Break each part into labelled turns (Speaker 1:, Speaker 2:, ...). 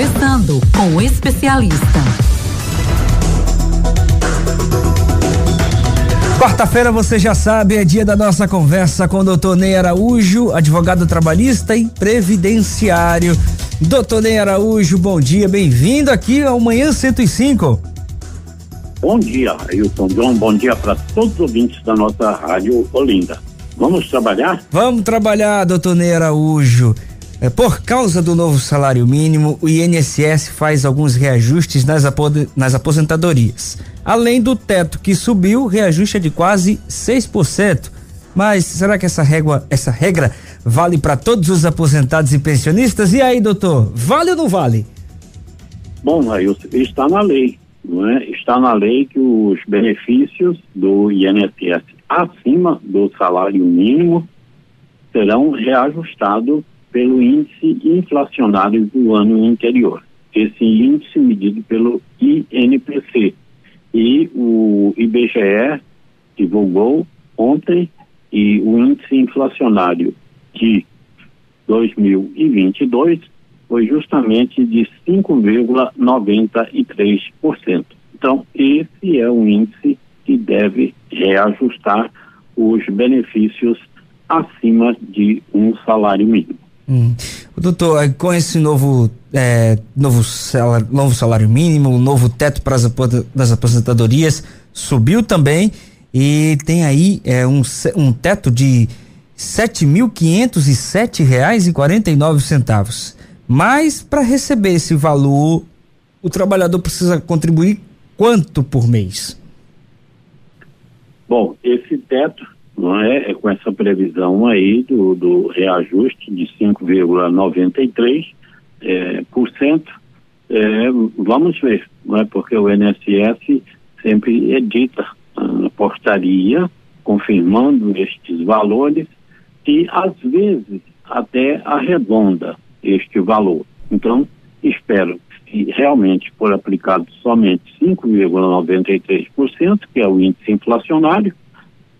Speaker 1: Conversando com o especialista.
Speaker 2: Quarta-feira, você já sabe, é dia da nossa conversa com o doutor Ney Araújo, advogado trabalhista e previdenciário. Doutor Ney Araújo, bom dia, bem-vindo aqui ao Manhã 105.
Speaker 3: Bom dia, Ailton John, bom dia para todos os ouvintes da nossa rádio Olinda. Vamos trabalhar?
Speaker 2: Vamos trabalhar, doutor Ney Araújo. É, por causa do novo salário mínimo, o INSS faz alguns reajustes nas, nas aposentadorias. Além do teto que subiu, reajuste é de quase 6%. Mas será que essa, régua, essa regra vale para todos os aposentados e pensionistas? E aí, doutor, vale ou não vale?
Speaker 3: Bom, aí está na lei, não é? Está na lei que os benefícios do INSS acima do salário mínimo serão reajustados pelo índice inflacionário do ano anterior. Esse índice medido pelo INPC. E o IBGE divulgou ontem e o índice inflacionário de 2022 foi justamente de 5,93%. Então, esse é o índice que deve reajustar os benefícios acima de um salário mínimo.
Speaker 2: Hum. Doutor, com esse novo, é, novo, salário, novo salário mínimo, novo teto para as aposentadorias, subiu também e tem aí é, um, um teto de sete mil quinhentos e sete reais e quarenta e nove centavos. Mas para receber esse valor, o trabalhador precisa contribuir quanto por mês?
Speaker 3: Bom, esse teto não é? é com essa previsão aí do, do reajuste de 5,93%. É, por cento, é, vamos ver, não é? porque o INSS sempre edita a portaria confirmando estes valores e às vezes até arredonda este valor. Então, espero que realmente for aplicado somente 5,93%, que é o índice inflacionário,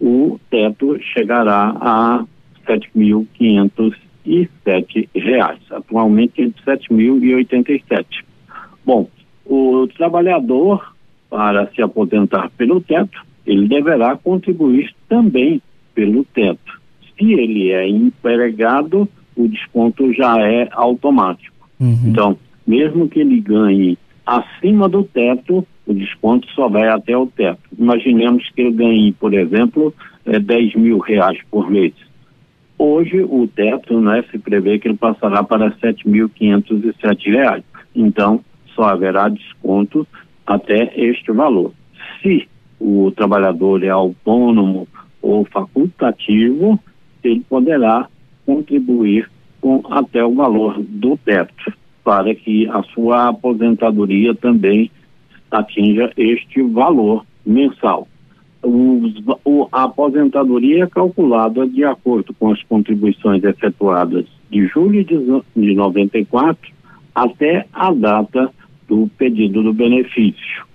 Speaker 3: o teto chegará a R$ 7.507. Atualmente R$ 7.087. Bom, o trabalhador, para se aposentar pelo teto, ele deverá contribuir também pelo teto. Se ele é empregado, o desconto já é automático. Uhum. Então, mesmo que ele ganhe acima do teto, o desconto só vai até o teto. Imaginemos que ele ganhe, por exemplo, é, 10 mil reais por mês. Hoje, o teto né, se prevê que ele passará para 7.507 reais. Então, só haverá desconto até este valor. Se o trabalhador é autônomo ou facultativo, ele poderá contribuir com até o valor do teto, para que a sua aposentadoria também atinja este valor mensal. o, a aposentadoria é calculada de acordo com as contribuições efetuadas de julho de, de 94 até a data do pedido do benefício.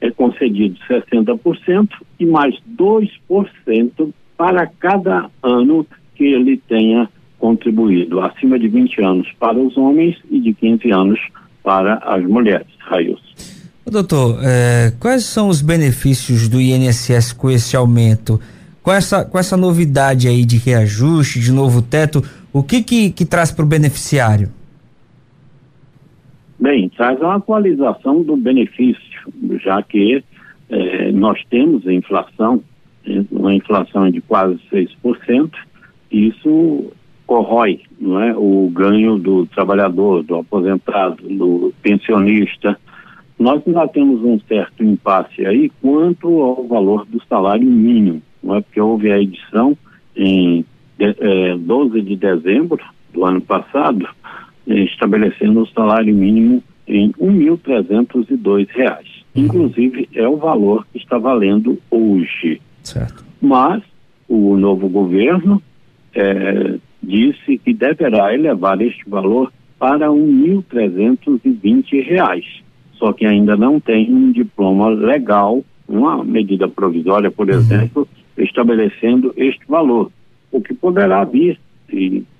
Speaker 3: É concedido 60% e mais 2% para cada ano que ele tenha contribuído, acima de 20 anos para os homens e de 15 anos para as mulheres. Raios.
Speaker 2: Doutor, é, quais são os benefícios do INSS com esse aumento? Com essa, com essa novidade aí de reajuste, de novo teto, o que que, que traz para o beneficiário?
Speaker 3: Bem, traz uma atualização do benefício, já que é, nós temos a inflação, uma inflação de quase 6%, isso corrói não é, o ganho do trabalhador, do aposentado, do pensionista, nós ainda temos um certo impasse aí quanto ao valor do salário mínimo, não é? Porque houve a edição em de, é, 12 de dezembro do ano passado, é, estabelecendo o salário mínimo em R$ 1.302. Uhum. Inclusive, é o valor que está valendo hoje.
Speaker 2: Certo.
Speaker 3: Mas o novo governo é, disse que deverá elevar este valor para R$ 1.320 só que ainda não tem um diploma legal, uma medida provisória, por uhum. exemplo, estabelecendo este valor, o que poderá vir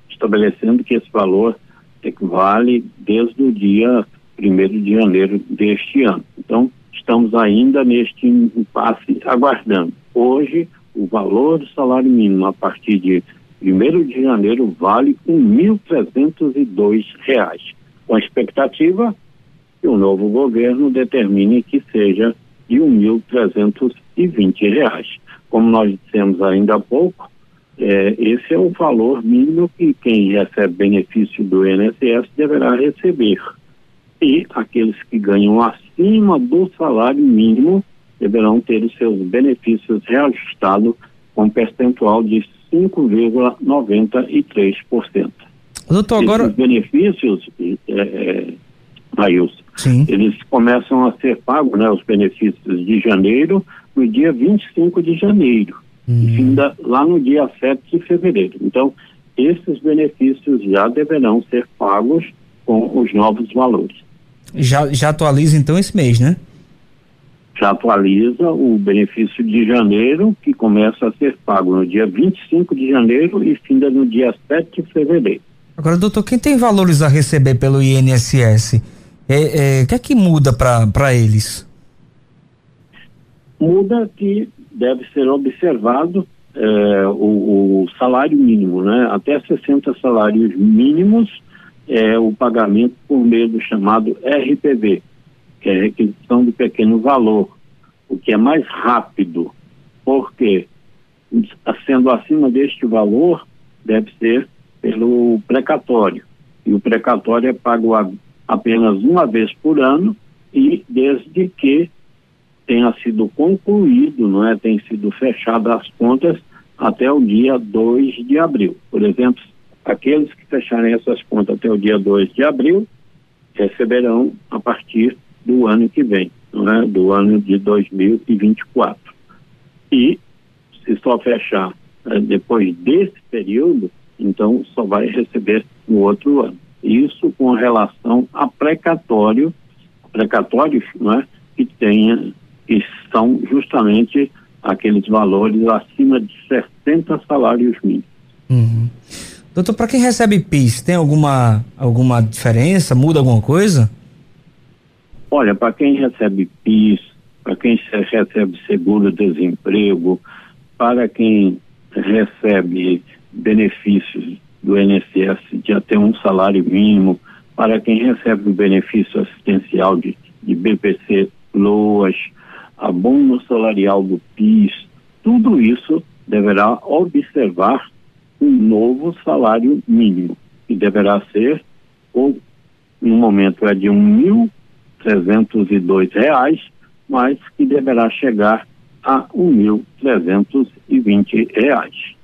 Speaker 3: estabelecendo que esse valor equivale desde o dia 1 de janeiro deste ano. Então, estamos ainda neste impasse aguardando. Hoje, o valor do salário mínimo a partir de 1 de janeiro vale R$ 1.302, com a expectativa que o novo governo determine que seja de R$ 1.320. Como nós dissemos ainda há pouco, é, esse é o valor mínimo que quem recebe benefício do INSS deverá receber. E aqueles que ganham acima do salário mínimo deverão ter os seus benefícios reajustados com percentual de 5,93%.
Speaker 2: Doutor, agora.
Speaker 3: Esses benefícios, é, é,
Speaker 2: Sim.
Speaker 3: eles começam a ser pagos, né, os benefícios de janeiro, no dia 25 de janeiro, hum. e finda lá no dia 7 de fevereiro. Então, esses benefícios já deverão ser pagos com os novos valores.
Speaker 2: Já, já atualiza então esse mês, né?
Speaker 3: Já atualiza o benefício de janeiro, que começa a ser pago no dia 25 de janeiro e finda no dia 7 de fevereiro.
Speaker 2: Agora, doutor, quem tem valores a receber pelo INSS, é, é, o que é que muda para eles?
Speaker 3: Muda que deve ser observado é, o, o, salário mínimo, né? Até 60 salários mínimos é o pagamento por meio do chamado RPV, que é requisição de pequeno valor, o que é mais rápido, porque sendo acima deste valor, deve ser pelo precatório. E o precatório é pago a, apenas uma vez por ano e desde que tenha sido concluído, não é, tem sido fechadas as contas até o dia 2 de abril. Por exemplo, aqueles que fecharem essas contas até o dia 2 de abril receberão a partir do ano que vem, não é? do ano de 2024. E se só fechar é, depois desse período, então só vai receber no outro ano. Isso com relação a precatório, precatórios é, que tenha, que são justamente aqueles valores acima de 60 salários mínimos.
Speaker 2: Uhum. Doutor, para quem recebe PIS, tem alguma, alguma diferença? Muda alguma coisa?
Speaker 3: Olha, para quem recebe PIS, para quem recebe seguro-desemprego, para quem recebe benefícios do INSS de até um salário mínimo, para quem recebe o benefício assistencial de, de BPC LOAS, abono salarial do PIS, tudo isso deverá observar um novo salário mínimo, que deverá ser, ou no momento é de R$ 1.302, mas que deverá chegar a R$ 1.320.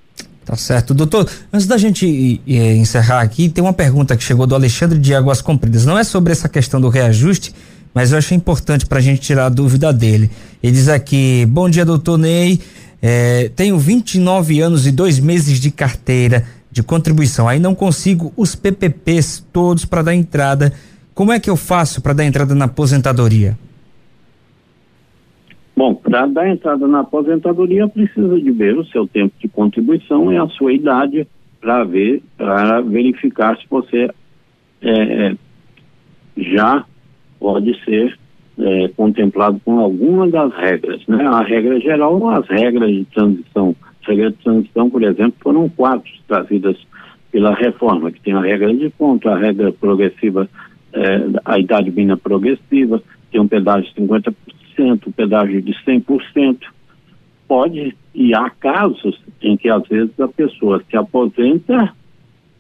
Speaker 2: Tá certo. Doutor, antes da gente eh, encerrar aqui, tem uma pergunta que chegou do Alexandre de Águas Compridas. Não é sobre essa questão do reajuste, mas eu achei importante para a gente tirar a dúvida dele. Ele diz aqui: Bom dia, doutor Ney. Eh, tenho 29 anos e dois meses de carteira de contribuição. Aí não consigo os PPPs todos para dar entrada. Como é que eu faço para dar entrada na aposentadoria?
Speaker 3: Bom, para dar entrada na aposentadoria precisa de ver o seu tempo de contribuição e a sua idade para ver, para verificar se você é, é, já pode ser é, contemplado com alguma das regras, né? A regra geral, as regras de transição. As regras de transição, por exemplo, foram quatro trazidas pela reforma, que tem a regra de ponto, a regra progressiva, é, a idade mínima progressiva, tem um pedágio de 50%, o pedágio de 100%. Pode, e há casos em que às vezes a pessoa se aposenta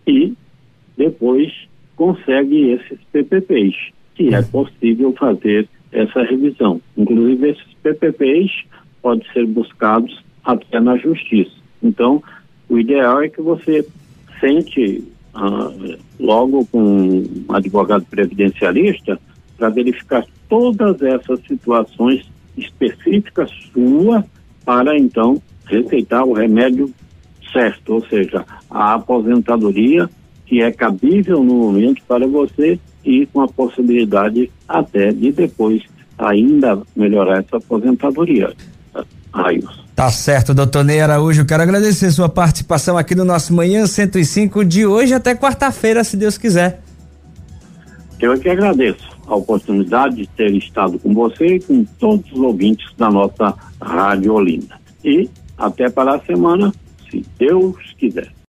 Speaker 3: e depois consegue esses PPPs, que é possível fazer essa revisão. Inclusive, esses PPPs podem ser buscados até na justiça. Então, o ideal é que você sente ah, logo com um advogado previdencialista para verificar todas essas situações específicas sua para então receitar o remédio certo, ou seja, a aposentadoria que é cabível no momento para você e com a possibilidade até de depois ainda melhorar essa aposentadoria. Raios.
Speaker 2: Tá certo, doutor Ney Araújo. Quero agradecer sua participação aqui no nosso Manhã 105 de hoje até quarta-feira, se Deus quiser.
Speaker 3: Eu é que agradeço a oportunidade de ter estado com você e com todos os ouvintes da nossa Rádio Olinda. E até para a semana, se Deus quiser.